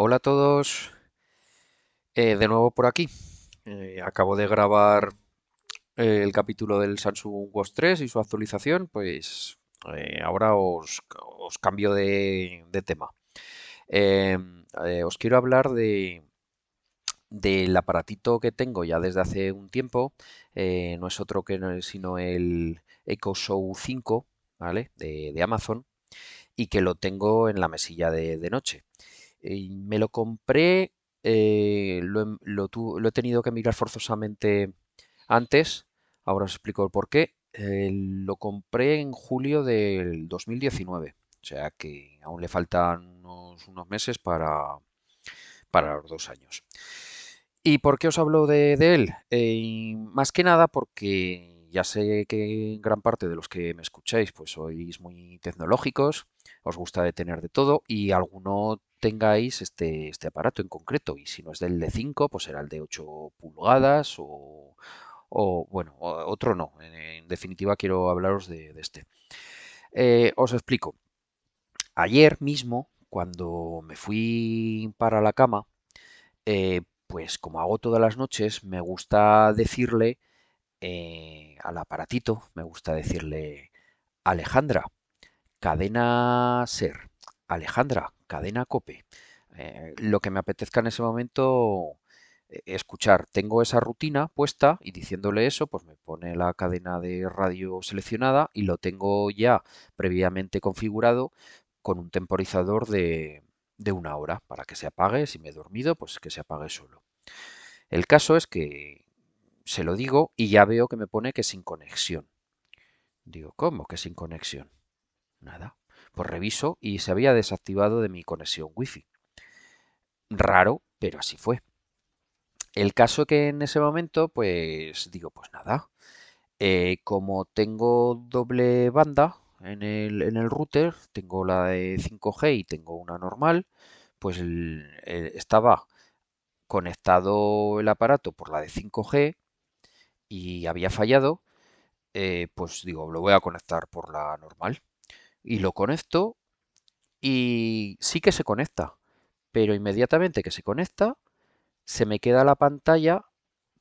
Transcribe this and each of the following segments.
Hola a todos, Eh, de nuevo por aquí. Eh, acabo de grabar eh, el capítulo del Samsung Watch 3 y su actualización, pues ahora os, cambio de, tema. Em, os quiero hablar de, del aparatito que tengo ya desde hace un tiempo. no es otro que no- sino el Echo Show 5, ¿vale? De, Amazon y que lo tengo en la mesilla de noche. Y me lo compré, eh, lo, he- tenido que mirar forzosamente antes, ahora os explico el por qué. Eh, lo compré en julio del 2019, o sea que aún le faltan unos, meses para, los dos años. ¿Y por qué os hablo de, de él? Eh, más que nada porque ya sé que gran parte de los que me escucháis pues sois muy tecnológicos, os gusta de tener de todo y alguno tengáis este, este aparato en concreto y si no es del de 5 pues será el de 8 pulgadas o, o, bueno, otro no. En, definitiva quiero hablaros de, de este. Eh, os explico. Ayer mismo, cuando me fui para la cama, eh, pues como hago todas las noches, me gusta decirle eh, al aparatito, me gusta decirle, Alejandra, cadena ser, Alejandra, cadena cope. Eh, lo que me apetezca en ese momento eh, escuchar. Tengo esa rutina puesta y diciéndole eso, pues me pone la cadena de radio seleccionada y lo tengo ya previamente configurado con un temporizador de, de una hora para que se apague. Si me he dormido, pues que se apague solo. El caso es que se lo digo y ya veo que me pone que sin conexión. Digo, ¿cómo que sin conexión? Nada. Pues reviso y se había desactivado de mi conexión wifi. Raro, pero así fue. El caso que en ese momento, pues digo, pues nada. eh, como tengo doble banda en el, en el router, tengo la de 5G y tengo una normal, pues el- estaba conectado el aparato por la de 5G y había fallado, eh, pues digo, lo voy a conectar por la normal. Y lo conecto y sí que se conecta, pero inmediatamente que se conecta, se me queda la pantalla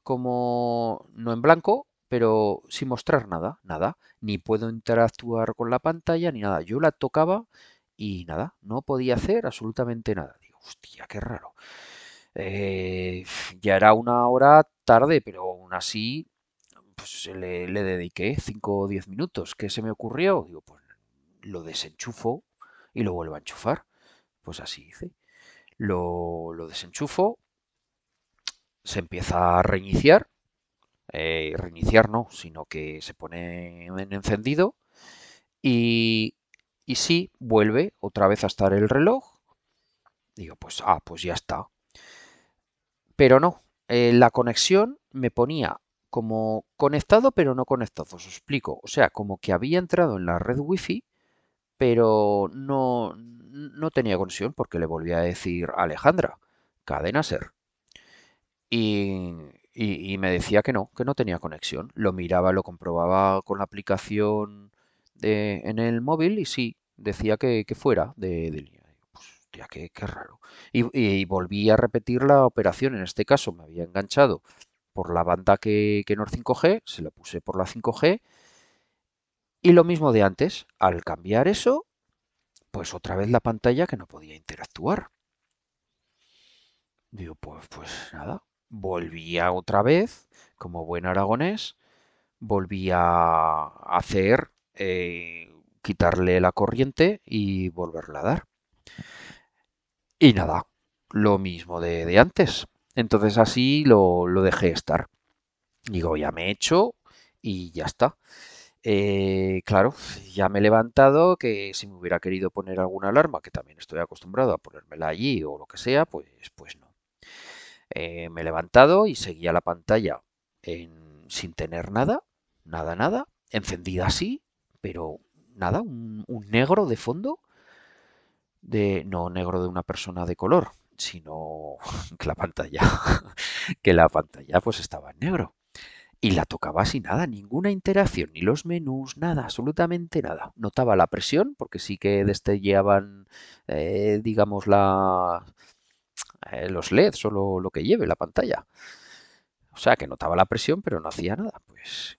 como no en blanco, pero sin mostrar nada, nada. Ni puedo interactuar con la pantalla ni nada. Yo la tocaba y nada, no podía hacer absolutamente nada. Digo, hostia, qué raro. Eh, ya era una hora tarde, pero aún así pues le, dediqué 5 o 10 minutos. ¿Qué se me ocurrió? Digo, pues lo desenchufo y lo vuelvo a enchufar. Pues así hice. Lo, lo desenchufo, se empieza a reiniciar. eh, reiniciar no, sino que se pone en encendido y, y sí, vuelve otra vez a estar el reloj. Digo, pues, ah, pues ya está. Pero no, eh, la conexión me ponía como conectado pero no conectado. Os explico. O sea, como que había entrado en la red wifi pero no, no tenía conexión porque le volví a decir Alejandra, cadena ser. Y, y- me decía que no, que no tenía conexión. Lo miraba, lo comprobaba con la aplicación de, en el móvil y sí, decía que, fuera de, línea. Pues, hostia, qué, qué raro. Y, y volví a repetir la operación. En este caso me había enganchado por la banda que, que no es 5G, se la puse por la 5G. Y lo mismo de antes, al cambiar eso, pues otra vez la pantalla que no podía interactuar. Digo, pues, pues nada, volvía otra vez, como buen aragonés, volví a hacer, eh, quitarle la corriente y volverla a dar. Y nada, lo mismo de, de antes. Entonces así lo, dejé estar. Digo, ya me he hecho y ya está. Eh, claro, ya me he levantado, que si me hubiera querido poner alguna alarma, que también estoy acostumbrado a ponérmela allí o lo que sea, pues, pues no. Eh, me he levantado y seguía la pantalla en- sin tener nada, nada, nada, encendida así, pero nada, un, un negro de fondo, de, no negro de una persona de color, sino que la pantalla, que la pantalla pues estaba en negro. Y la tocaba sin nada, ninguna interacción, ni los menús, nada, absolutamente nada. Notaba la presión, porque sí que destellaban, eh, digamos, la, eh, los LEDs o lo, lo que lleve la pantalla. O sea, que notaba la presión, pero no hacía nada. Pues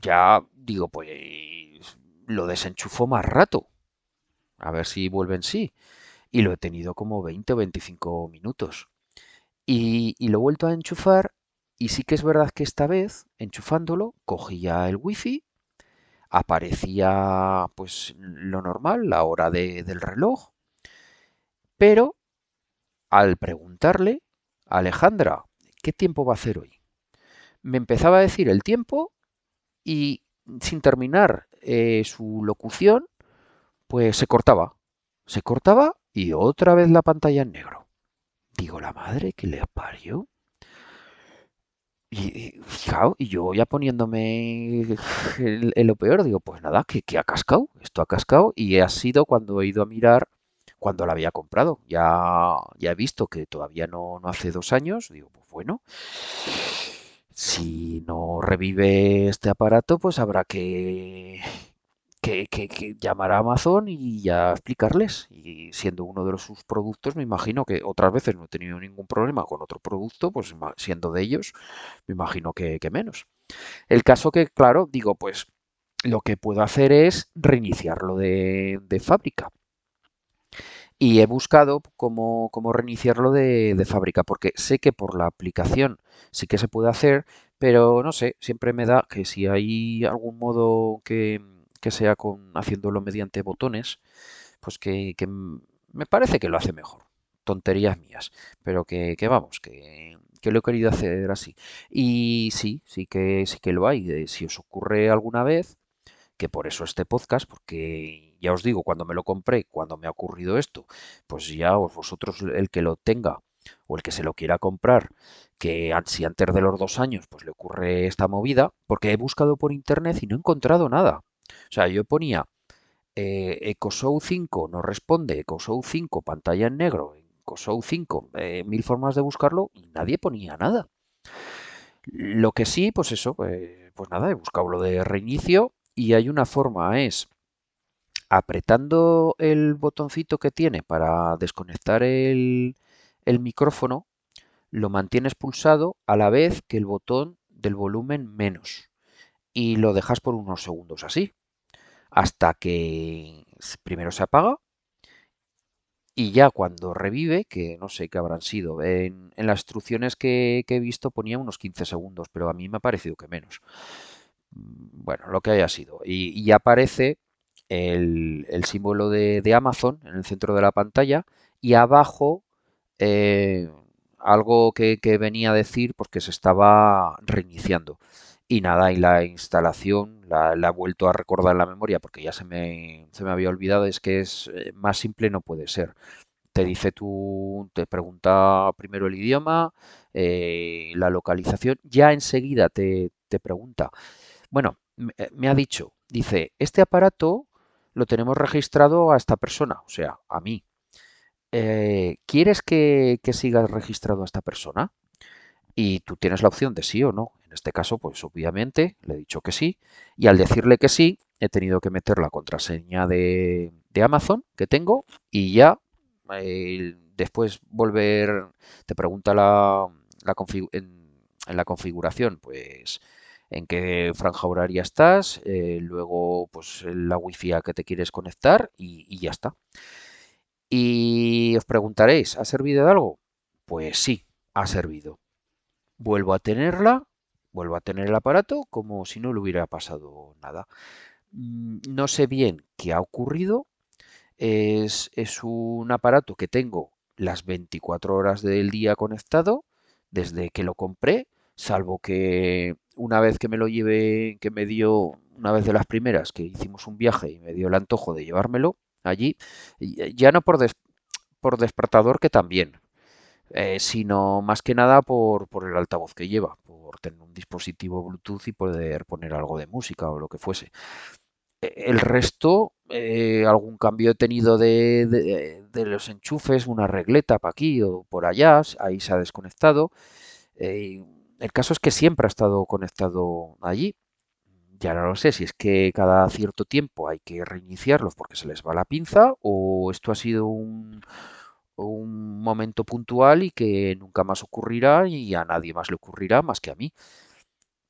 ya digo, pues lo desenchufo más rato. A ver si vuelve en sí. Y lo he tenido como 20 o 25 minutos. Y, lo he vuelto a enchufar. Y sí que es verdad que esta vez, enchufándolo, cogía el wifi, aparecía pues lo normal, la hora de- del reloj, pero al preguntarle, Alejandra, ¿qué tiempo va a hacer hoy? Me empezaba a decir el tiempo y sin terminar eh, su locución, pues se cortaba. Se cortaba y otra vez la pantalla en negro. Digo, la madre que le parió. Y, y, yo ya poniéndome en, en lo peor, digo, pues nada, que, que ha cascado, esto ha cascado y ha sido cuando he ido a mirar cuando la había comprado. Ya, ya he visto que todavía no, no hace dos años, digo, pues bueno, si no revive este aparato, pues habrá que, que, llamar a Amazon y ya explicarles. Y siendo uno de sus productos, me imagino que otras veces no he tenido ningún problema con otro producto, pues siendo de ellos, me imagino que, menos. El caso que, claro, digo, pues lo que puedo hacer es reiniciarlo de, fábrica. Y he buscado cómo, cómo reiniciarlo de fábrica, porque sé que por la aplicación sí que se puede hacer, pero no sé, siempre me da que si hay algún modo que, que sea con haciéndolo mediante botones, pues que, me parece que lo hace mejor. Tonterías mías, pero que, vamos, que, que lo he querido hacer así. Y sí, sí que sí que lo hay. eh, Si os ocurre alguna vez, que por eso este podcast, porque ya os digo, cuando me lo compré, cuando me ha ocurrido esto, pues ya os- vosotros el que lo tenga o el que se lo quiera comprar, que si antes de los dos años pues le ocurre esta movida, porque he buscado por internet y no he encontrado nada. O sea, yo ponía eh, EcoShow 5 no responde, EcoShow 5 pantalla en negro, EcoShow 5 eh, mil formas de buscarlo y nadie ponía nada. Lo que sí, pues eso, pues, pues nada, he buscado lo de reinicio y hay una forma, es apretando el botoncito que tiene para desconectar el, el micrófono, lo mantienes pulsado a la vez que el botón del volumen menos y lo dejas por unos segundos así, hasta que primero se apaga y ya cuando revive, que no sé qué habrán sido, en, las instrucciones que, he visto ponía unos 15 segundos, pero a mí me ha parecido que menos. Mm, Bueno, lo que haya sido. Y, y aparece el, símbolo de, Amazon en el centro de la pantalla y abajo eh, algo que, que venía a decir porque se estaba reiniciando. Y nada, y la instalación la, la he vuelto a recordar la memoria porque ya se me, se me había olvidado, es que es eh, más simple no puede ser. Te dice tú, te pregunta primero el idioma, eh, la localización, ya enseguida te, te pregunta bueno, me eh, me ha dicho, dice, este aparato lo tenemos registrado a esta persona, o sea, a mí. ¿quieres que, que siga registrado a esta persona? Y tú tienes la opción de sí o no. En este caso, pues obviamente le he dicho que sí. Y al decirle que sí, he tenido que meter la contraseña de, de Amazon que tengo y ya eh, después volver, te pregunta la, la en, la configuración, pues en qué franja horaria estás, eh, luego pues la wifi a que te quieres conectar y ya está. Y os preguntaréis, ¿ha servido de algo? Pues sí, ha servido. Vuelvo a tenerla, vuelvo a tener el aparato como si no le hubiera pasado nada. Mm, No sé bien qué ha ocurrido. Es, es un aparato que tengo las 24 horas del día conectado desde que lo compré, salvo que una vez que me lo llevé, que me dio, una vez de las primeras que hicimos un viaje y me dio el antojo de llevármelo allí, y- ya no por, por despertador que también, eh, sino más que nada por, por el altavoz que lleva, por tener un dispositivo Bluetooth y poder poner algo de música o lo que fuese. E- El resto, eh, algún cambio he tenido de, de- los enchufes, una regleta para aquí o por allá, ahí se ha desconectado. eh, el caso es que siempre ha estado conectado allí. Ya no lo sé si es que cada cierto tiempo hay que reiniciarlos porque se les va la pinza o esto ha sido un, un momento puntual y que nunca más ocurrirá y a nadie más le ocurrirá más que a mí.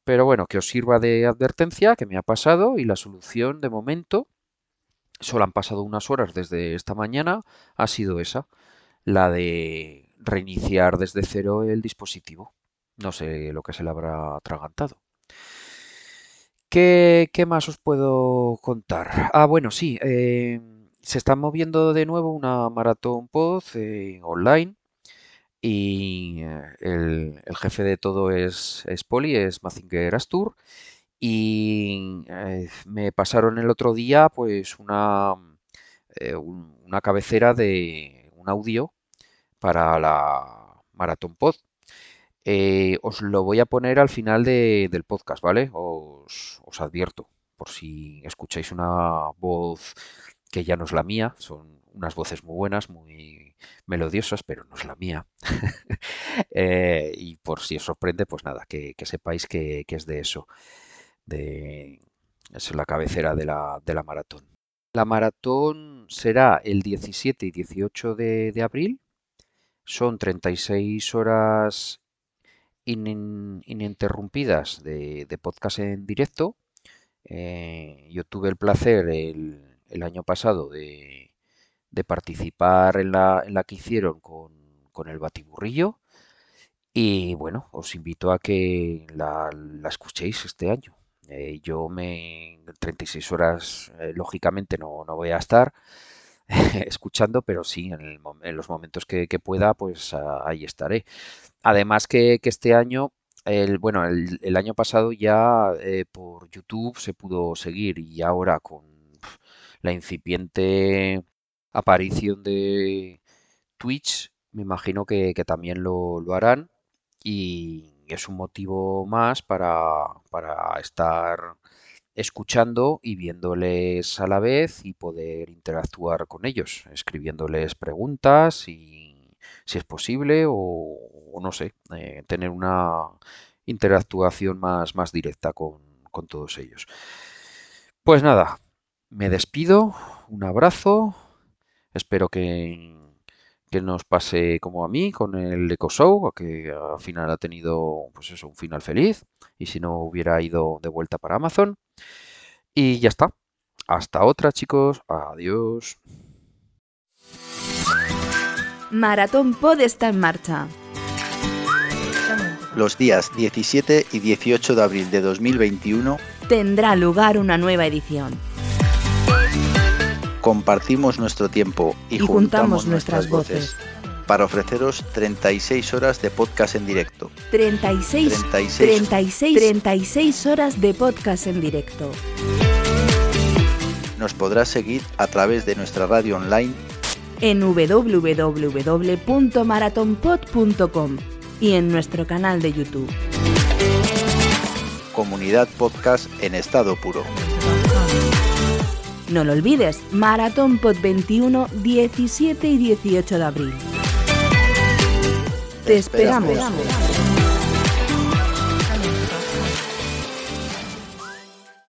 Pero bueno, que os sirva de advertencia, que me ha pasado y la solución de momento, solo han pasado unas horas desde esta mañana, ha sido esa, la de reiniciar desde cero el dispositivo. No sé lo que se le habrá atragantado. ¿Qué, más os puedo contar? Ah, bueno, sí, eh, se está moviendo de nuevo una maratón pod eh, online y eh, el, jefe de todo es, es Poli, es Mazinger Astur y eh, me pasaron el otro día pues una, una cabecera de un audio para la Maratón Pod. os lo voy a poner al final del podcast, ¿vale? Os, os advierto, por si escucháis una voz que ya no es la mía, son unas voces muy buenas, muy melodiosas, pero no es la mía. Eh, y por si os sorprende, pues nada, que, sepáis que, es de eso, de es la cabecera de la, de la maratón. La maratón será el 17 y 18 de, abril. Son 36 horas ininterrumpidas de, podcast en directo. Eh, yo tuve el placer el año pasado de, participar en la, en la que hicieron con, el batiburrillo. Y bueno, os invito a que la, escuchéis este año. Eh, yo me 36 horas, eh, lógicamente no, no, voy a estar escuchando, pero sí, en, en los momentos que, pueda, pues ahí estaré. Además que, este año, el, bueno, el, el año pasado ya eh, por YouTube se pudo seguir y ahora con la incipiente aparición de Twitch, me imagino que, también lo, harán y es un motivo más para, para estar escuchando y viéndoles a la vez y poder interactuar con ellos, escribiéndoles preguntas y si es posible o, no sé, eh, tener una interactuación más, más directa con, con todos ellos. Pues nada, me despido, un abrazo Espero que, que nos pase como a mí con el Eco Show, que al final ha tenido pues eso, un final feliz y si no hubiera ido de vuelta para Amazon. Y ya está. Hasta otra chicos. Adiós. Maratón Pod está en marcha. Los días 17 y 18 de abril de 2021 tendrá lugar una nueva edición compartimos nuestro tiempo y, juntamos, nuestras voces. Para ofreceros 36 horas de podcast en directo. 36, 36, 36, 36 horas de podcast en directo. Nos podrás seguir a través de nuestra radio online en www.maratonpod.com y en nuestro canal de YouTube. Comunidad Podcast en estado puro. No lo olvides, Maratón Pod 21, 17 y 18 de abril. Te esperamos.